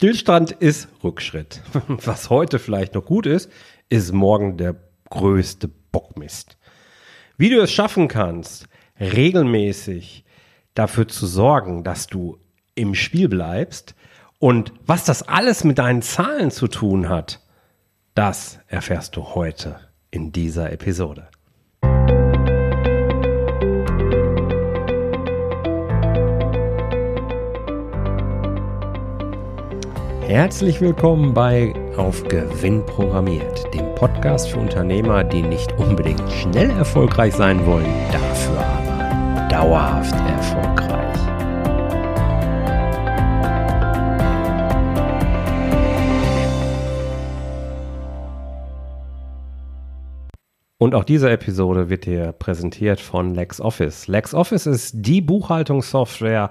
Stillstand ist Rückschritt. Was heute vielleicht noch gut ist, ist morgen der größte Bockmist. Wie du es schaffen kannst, regelmäßig dafür zu sorgen, dass du im Spiel bleibst und was das alles mit deinen Zahlen zu tun hat, das erfährst du heute in dieser Episode. Herzlich willkommen bei Auf Gewinn programmiert, dem Podcast für Unternehmer, die nicht unbedingt schnell erfolgreich sein wollen, dafür aber dauerhaft erfolgreich. Und auch diese Episode wird dir präsentiert von LexOffice. LexOffice ist die Buchhaltungssoftware,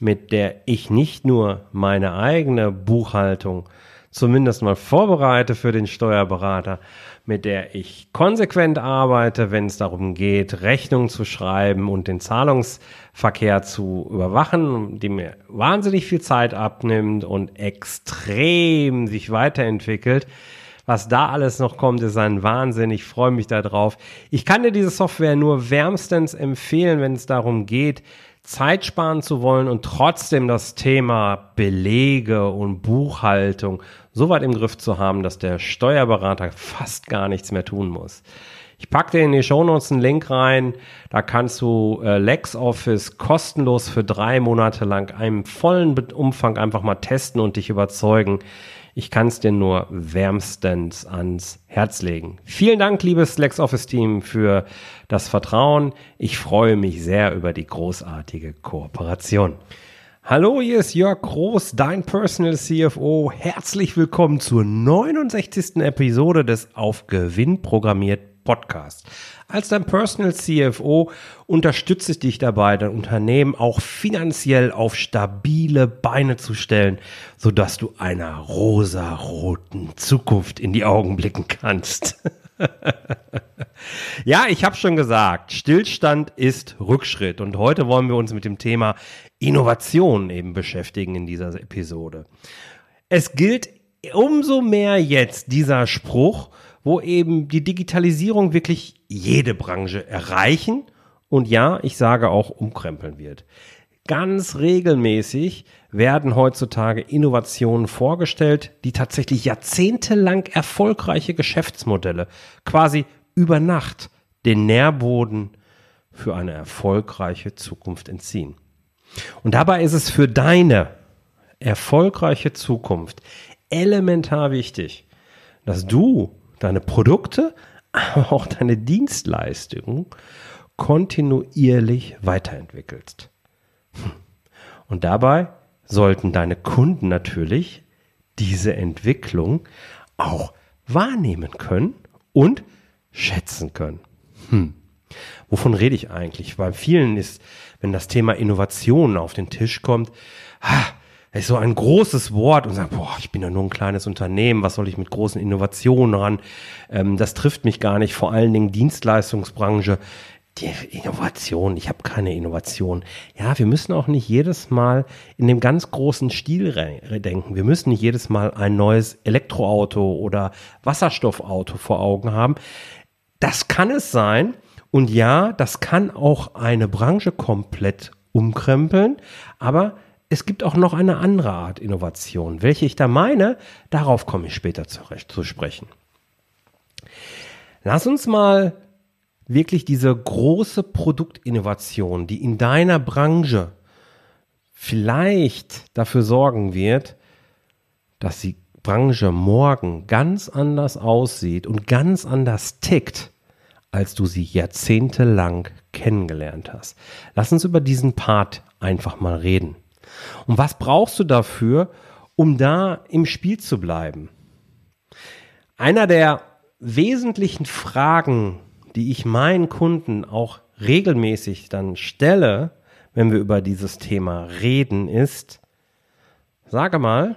mit der ich nicht nur meine eigene Buchhaltung zumindest mal vorbereite für den Steuerberater, mit der ich konsequent arbeite, wenn es darum geht, Rechnungen zu schreiben und den Zahlungsverkehr zu überwachen, die mir wahnsinnig viel Zeit abnimmt und extrem sich weiterentwickelt was da alles noch kommt, ist ein Wahnsinn. Ich freue mich darauf. Ich kann dir diese Software nur wärmstens empfehlen, wenn es darum geht, Zeit sparen zu wollen und trotzdem das Thema Belege und Buchhaltung so weit im Griff zu haben, dass der Steuerberater fast gar nichts mehr tun muss. Ich packe dir in die Shownotes einen Link rein. Da kannst du äh, LexOffice kostenlos für drei Monate lang einen vollen Umfang einfach mal testen und dich überzeugen. Ich kann es dir nur wärmstens ans Herz legen. Vielen Dank, liebes LexOffice-Team, für das Vertrauen. Ich freue mich sehr über die großartige Kooperation. Hallo, hier ist Jörg Groß, dein Personal CFO. Herzlich willkommen zur 69. Episode des Auf Gewinn programmiert Podcast. Als dein Personal CFO unterstütze ich dich dabei, dein Unternehmen auch finanziell auf stabile Beine zu stellen, sodass du einer rosaroten Zukunft in die Augen blicken kannst. ja, ich habe schon gesagt, Stillstand ist Rückschritt und heute wollen wir uns mit dem Thema Innovation eben beschäftigen in dieser Episode. Es gilt umso mehr jetzt dieser Spruch, wo eben die Digitalisierung wirklich jede Branche erreichen und ja, ich sage auch umkrempeln wird. Ganz regelmäßig werden heutzutage Innovationen vorgestellt, die tatsächlich jahrzehntelang erfolgreiche Geschäftsmodelle quasi über Nacht den Nährboden für eine erfolgreiche Zukunft entziehen. Und dabei ist es für deine erfolgreiche Zukunft elementar wichtig, dass du deine Produkte, aber auch deine Dienstleistungen kontinuierlich weiterentwickelst. Und dabei sollten deine Kunden natürlich diese Entwicklung auch wahrnehmen können und schätzen können. Hm. Wovon rede ich eigentlich? Bei vielen ist, wenn das Thema Innovation auf den Tisch kommt, ha, ist so ein großes Wort und sagt, boah, ich bin ja nur ein kleines Unternehmen, was soll ich mit großen Innovationen ran? Ähm, das trifft mich gar nicht, vor allen Dingen Dienstleistungsbranche. Die Innovation, ich habe keine Innovation. Ja, wir müssen auch nicht jedes Mal in dem ganz großen Stil denken. Wir müssen nicht jedes Mal ein neues Elektroauto oder Wasserstoffauto vor Augen haben. Das kann es sein. Und ja, das kann auch eine Branche komplett umkrempeln. Aber es gibt auch noch eine andere Art Innovation. Welche ich da meine, darauf komme ich später zurecht zu sprechen. Lass uns mal wirklich diese große Produktinnovation, die in deiner Branche vielleicht dafür sorgen wird, dass die Branche morgen ganz anders aussieht und ganz anders tickt, als du sie jahrzehntelang kennengelernt hast. Lass uns über diesen Part einfach mal reden. Und was brauchst du dafür, um da im Spiel zu bleiben? Einer der wesentlichen Fragen, die ich meinen Kunden auch regelmäßig dann stelle, wenn wir über dieses Thema reden, ist, sage mal,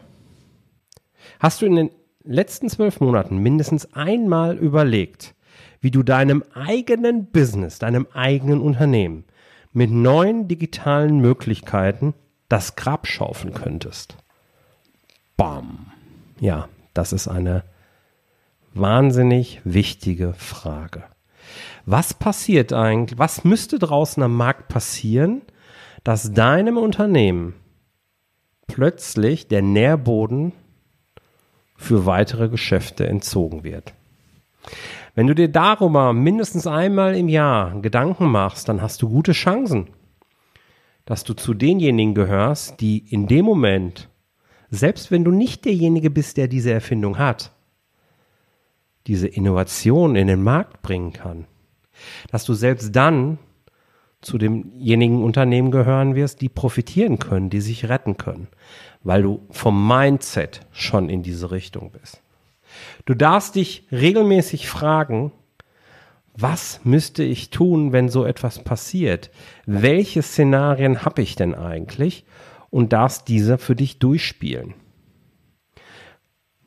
hast du in den letzten zwölf Monaten mindestens einmal überlegt, wie du deinem eigenen Business, deinem eigenen Unternehmen mit neuen digitalen Möglichkeiten das Grab schaufeln könntest. Bam. Ja, das ist eine wahnsinnig wichtige Frage. Was passiert eigentlich, was müsste draußen am Markt passieren, dass deinem Unternehmen plötzlich der Nährboden für weitere Geschäfte entzogen wird? Wenn du dir darüber mindestens einmal im Jahr Gedanken machst, dann hast du gute Chancen, dass du zu denjenigen gehörst, die in dem Moment, selbst wenn du nicht derjenige bist, der diese Erfindung hat, diese Innovation in den Markt bringen kann, dass du selbst dann zu demjenigen Unternehmen gehören wirst, die profitieren können, die sich retten können, weil du vom Mindset schon in diese Richtung bist. Du darfst dich regelmäßig fragen, was müsste ich tun, wenn so etwas passiert? Welche Szenarien habe ich denn eigentlich? Und darfst diese für dich durchspielen.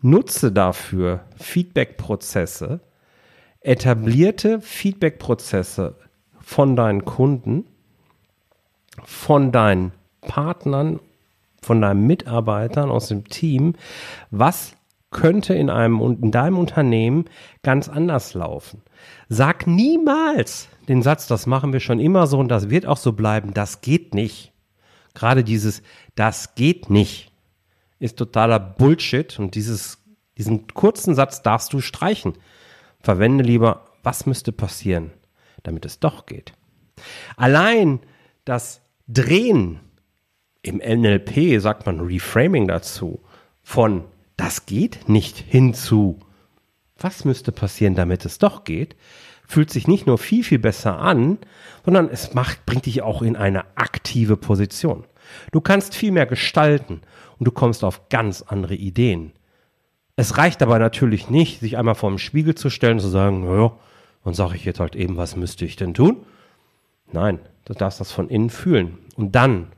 Nutze dafür Feedback-Prozesse, etablierte Feedback-Prozesse von deinen Kunden, von deinen Partnern, von deinen Mitarbeitern aus dem Team. Was könnte in einem in deinem Unternehmen ganz anders laufen? Sag niemals den Satz, das machen wir schon immer so und das wird auch so bleiben, das geht nicht. Gerade dieses, das geht nicht ist totaler Bullshit und dieses, diesen kurzen Satz darfst du streichen. Verwende lieber, was müsste passieren, damit es doch geht. Allein das Drehen im NLP sagt man Reframing dazu von das geht nicht hinzu. Was müsste passieren, damit es doch geht? Fühlt sich nicht nur viel, viel besser an, sondern es macht, bringt dich auch in eine aktive Position. Du kannst viel mehr gestalten und du kommst auf ganz andere Ideen. Es reicht aber natürlich nicht, sich einmal vor dem Spiegel zu stellen und zu sagen, naja, dann sage ich jetzt halt eben, was müsste ich denn tun? Nein, du darfst das von innen fühlen. Und dann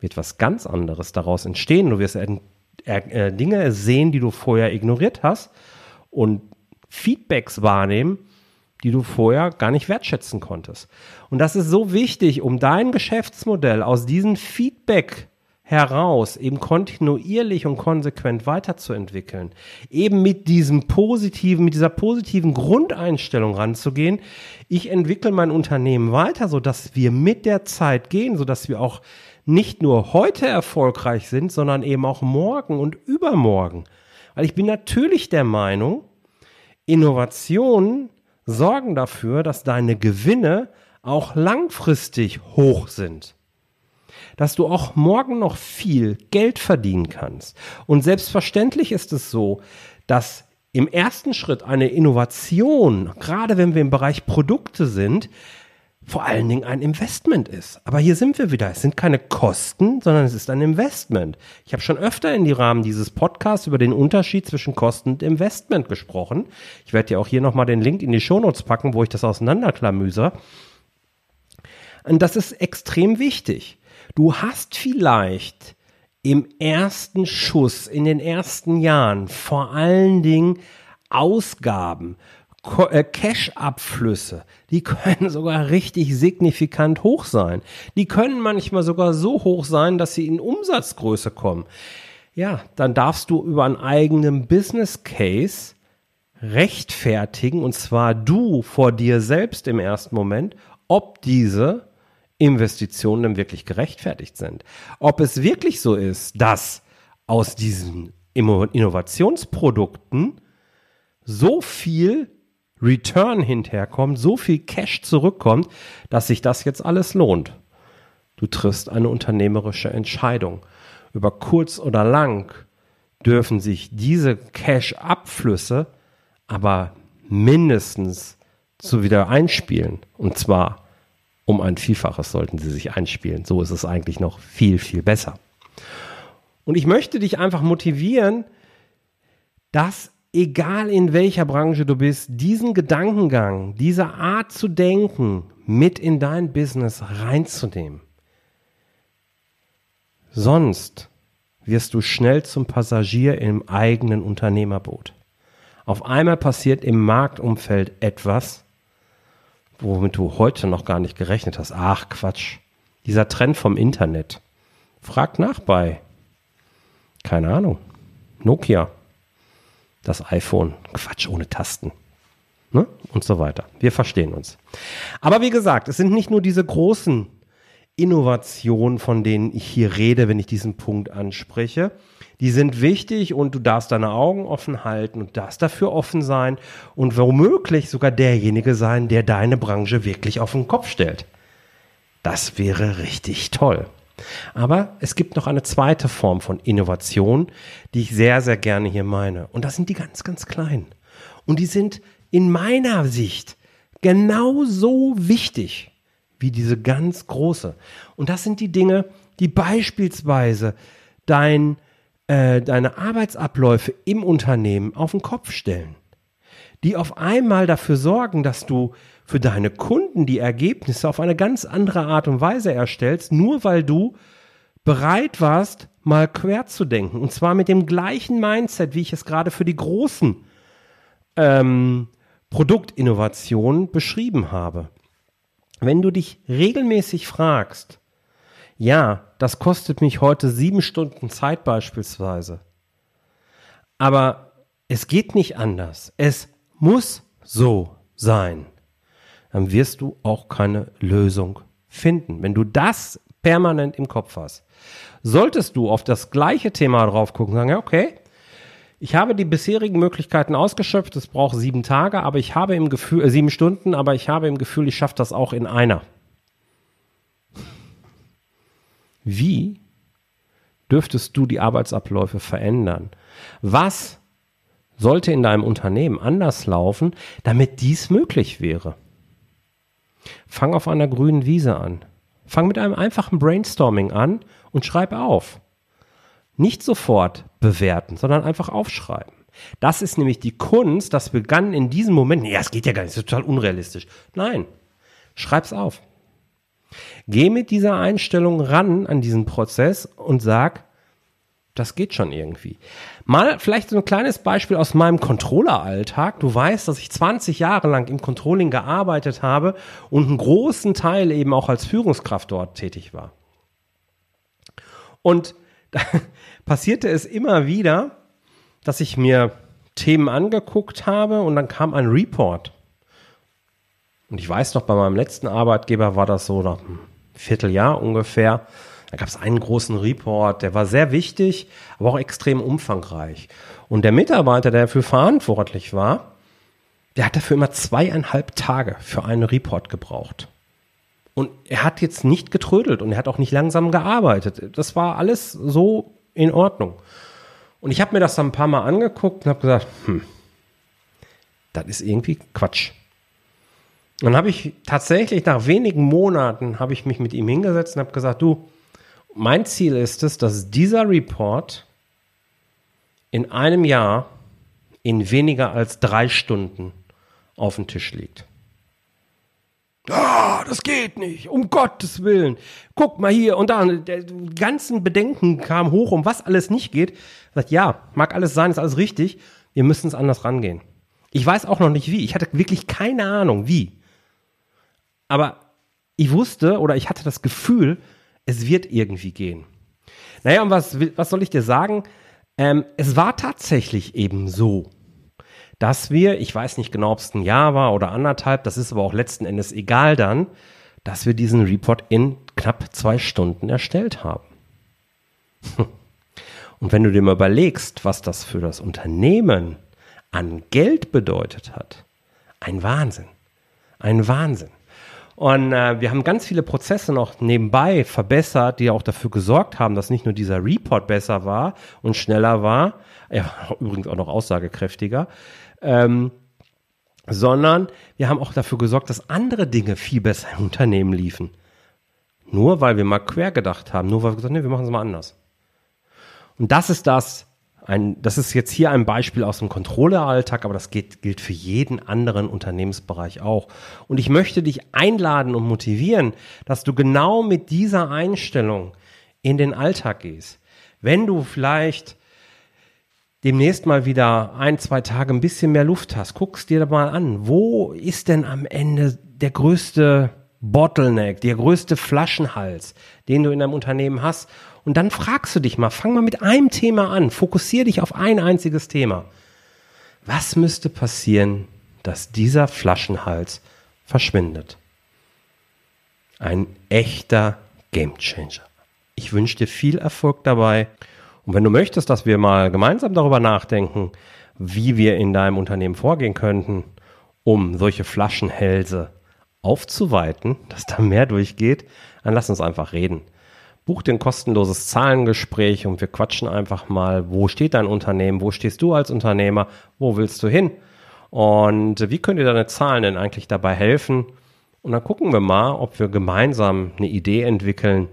wird was ganz anderes daraus entstehen. Du wirst äh, äh, Dinge sehen, die du vorher ignoriert hast und Feedbacks wahrnehmen, die du vorher gar nicht wertschätzen konntest. Und das ist so wichtig, um dein Geschäftsmodell aus diesem Feedback heraus eben kontinuierlich und konsequent weiterzuentwickeln, eben mit diesem positiven, mit dieser positiven Grundeinstellung ranzugehen. Ich entwickle mein Unternehmen weiter, so dass wir mit der Zeit gehen, so dass wir auch nicht nur heute erfolgreich sind, sondern eben auch morgen und übermorgen. Weil ich bin natürlich der Meinung, Innovationen sorgen dafür, dass deine Gewinne auch langfristig hoch sind. Dass du auch morgen noch viel Geld verdienen kannst. Und selbstverständlich ist es so, dass im ersten Schritt eine Innovation, gerade wenn wir im Bereich Produkte sind, vor allen Dingen ein Investment ist. Aber hier sind wir wieder. Es sind keine Kosten, sondern es ist ein Investment. Ich habe schon öfter in die Rahmen dieses Podcasts über den Unterschied zwischen Kosten und Investment gesprochen. Ich werde dir auch hier nochmal den Link in die Shownotes packen, wo ich das auseinanderklamüse. Und das ist extrem wichtig. Du hast vielleicht im ersten Schuss, in den ersten Jahren vor allen Dingen Ausgaben, Cash-Abflüsse, die können sogar richtig signifikant hoch sein. Die können manchmal sogar so hoch sein, dass sie in Umsatzgröße kommen. Ja, dann darfst du über einen eigenen Business Case rechtfertigen, und zwar du vor dir selbst im ersten Moment, ob diese Investitionen denn wirklich gerechtfertigt sind. Ob es wirklich so ist, dass aus diesen Innovationsprodukten so viel Return hinterherkommt, so viel Cash zurückkommt, dass sich das jetzt alles lohnt. Du triffst eine unternehmerische Entscheidung. Über kurz oder lang dürfen sich diese Cash-Abflüsse aber mindestens zu wieder einspielen. Und zwar um ein Vielfaches sollten sie sich einspielen. So ist es eigentlich noch viel, viel besser. Und ich möchte dich einfach motivieren, dass egal in welcher Branche du bist, diesen Gedankengang, diese Art zu denken mit in dein Business reinzunehmen. Sonst wirst du schnell zum Passagier im eigenen Unternehmerboot. Auf einmal passiert im Marktumfeld etwas, womit du heute noch gar nicht gerechnet hast. Ach Quatsch, dieser Trend vom Internet. Frag nach bei, keine Ahnung, Nokia Das iPhone, Quatsch, ohne Tasten. Ne? Und so weiter. Wir verstehen uns. Aber wie gesagt, es sind nicht nur diese großen Innovationen, von denen ich hier rede, wenn ich diesen Punkt anspreche. Die sind wichtig und du darfst deine Augen offen halten und darfst dafür offen sein und womöglich sogar derjenige sein, der deine Branche wirklich auf den Kopf stellt. Das wäre richtig toll. Aber es gibt noch eine zweite Form von Innovation, die ich sehr, sehr gerne hier meine. Und das sind die ganz, ganz kleinen. Und die sind in meiner Sicht genauso wichtig wie diese ganz große. Und das sind die Dinge, die beispielsweise dein, äh, deine Arbeitsabläufe im Unternehmen auf den Kopf stellen. Die auf einmal dafür sorgen, dass du für deine Kunden die Ergebnisse auf eine ganz andere Art und Weise erstellst, nur weil du bereit warst, mal quer zu denken. Und zwar mit dem gleichen Mindset, wie ich es gerade für die großen ähm, Produktinnovationen beschrieben habe. Wenn du dich regelmäßig fragst, ja, das kostet mich heute sieben Stunden Zeit beispielsweise, aber es geht nicht anders. Es muss so sein dann wirst du auch keine Lösung finden. Wenn du das permanent im Kopf hast, solltest du auf das gleiche Thema drauf gucken und sagen, ja, okay, ich habe die bisherigen Möglichkeiten ausgeschöpft, es braucht sieben Tage, aber ich habe im Gefühl, äh, sieben Stunden, aber ich habe im Gefühl, ich schaffe das auch in einer. Wie dürftest du die Arbeitsabläufe verändern? Was sollte in deinem Unternehmen anders laufen, damit dies möglich wäre? Fang auf einer grünen Wiese an. Fang mit einem einfachen Brainstorming an und schreib auf. Nicht sofort bewerten, sondern einfach aufschreiben. Das ist nämlich die Kunst, das begann in diesem Moment. Ja, es geht ja gar nicht, das ist total unrealistisch. Nein, schreib's auf. Geh mit dieser Einstellung ran an diesen Prozess und sag, das geht schon irgendwie. Mal vielleicht so ein kleines Beispiel aus meinem Controller-Alltag. Du weißt, dass ich 20 Jahre lang im Controlling gearbeitet habe und einen großen Teil eben auch als Führungskraft dort tätig war. Und da passierte es immer wieder, dass ich mir Themen angeguckt habe und dann kam ein Report. Und ich weiß noch, bei meinem letzten Arbeitgeber war das so nach einem Vierteljahr ungefähr da gab es einen großen Report, der war sehr wichtig, aber auch extrem umfangreich. Und der Mitarbeiter, der dafür verantwortlich war, der hat dafür immer zweieinhalb Tage für einen Report gebraucht. Und er hat jetzt nicht getrödelt und er hat auch nicht langsam gearbeitet. Das war alles so in Ordnung. Und ich habe mir das dann ein paar Mal angeguckt und habe gesagt, hm, das ist irgendwie Quatsch. Und dann habe ich tatsächlich nach wenigen Monaten habe ich mich mit ihm hingesetzt und habe gesagt, du, mein Ziel ist es, dass dieser Report in einem Jahr in weniger als drei Stunden auf dem Tisch liegt. Ah, das geht nicht, um Gottes Willen. Guck mal hier und da, die ganzen Bedenken kamen hoch, um was alles nicht geht. Sagt, ja, mag alles sein, ist alles richtig. Wir müssen es anders rangehen. Ich weiß auch noch nicht wie. Ich hatte wirklich keine Ahnung, wie. Aber ich wusste oder ich hatte das Gefühl, es wird irgendwie gehen. Naja, und was, was soll ich dir sagen? Ähm, es war tatsächlich eben so, dass wir, ich weiß nicht genau, ob es ein Jahr war oder anderthalb, das ist aber auch letzten Endes egal dann, dass wir diesen Report in knapp zwei Stunden erstellt haben. Und wenn du dir mal überlegst, was das für das Unternehmen an Geld bedeutet hat, ein Wahnsinn. Ein Wahnsinn. Und äh, wir haben ganz viele Prozesse noch nebenbei verbessert, die auch dafür gesorgt haben, dass nicht nur dieser Report besser war und schneller war, ja, übrigens auch noch aussagekräftiger, ähm, sondern wir haben auch dafür gesorgt, dass andere Dinge viel besser im Unternehmen liefen. Nur weil wir mal quer gedacht haben, nur weil wir gesagt haben, nee, wir machen es mal anders. Und das ist das, ein, das ist jetzt hier ein Beispiel aus dem Controller-Alltag, aber das geht, gilt für jeden anderen Unternehmensbereich auch. Und ich möchte dich einladen und motivieren, dass du genau mit dieser Einstellung in den Alltag gehst. Wenn du vielleicht demnächst mal wieder ein, zwei Tage ein bisschen mehr Luft hast, guckst dir mal an, wo ist denn am Ende der größte Bottleneck, der größte Flaschenhals, den du in deinem Unternehmen hast und dann fragst du dich mal, fang mal mit einem Thema an, fokussier dich auf ein einziges Thema. Was müsste passieren, dass dieser Flaschenhals verschwindet? Ein echter Gamechanger. Ich wünsche dir viel Erfolg dabei. Und wenn du möchtest, dass wir mal gemeinsam darüber nachdenken, wie wir in deinem Unternehmen vorgehen könnten, um solche Flaschenhälse aufzuweiten, dass da mehr durchgeht, dann lass uns einfach reden. Buch dir ein kostenloses Zahlengespräch und wir quatschen einfach mal, wo steht dein Unternehmen, wo stehst du als Unternehmer, wo willst du hin und wie können dir deine Zahlen denn eigentlich dabei helfen? Und dann gucken wir mal, ob wir gemeinsam eine Idee entwickeln,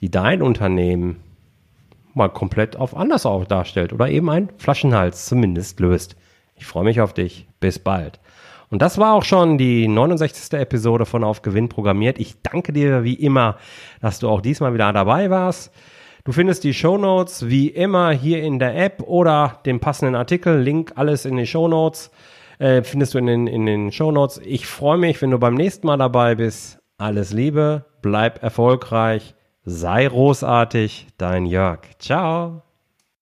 die dein Unternehmen mal komplett auf anders auch darstellt oder eben ein Flaschenhals zumindest löst. Ich freue mich auf dich. Bis bald. Und das war auch schon die 69. Episode von Auf Gewinn programmiert. Ich danke dir wie immer, dass du auch diesmal wieder dabei warst. Du findest die Show Notes wie immer hier in der App oder den passenden Artikel, Link alles in den Show Notes. Äh, findest du in den, in den Show Notes. Ich freue mich, wenn du beim nächsten Mal dabei bist. Alles Liebe, bleib erfolgreich, sei großartig, dein Jörg. Ciao.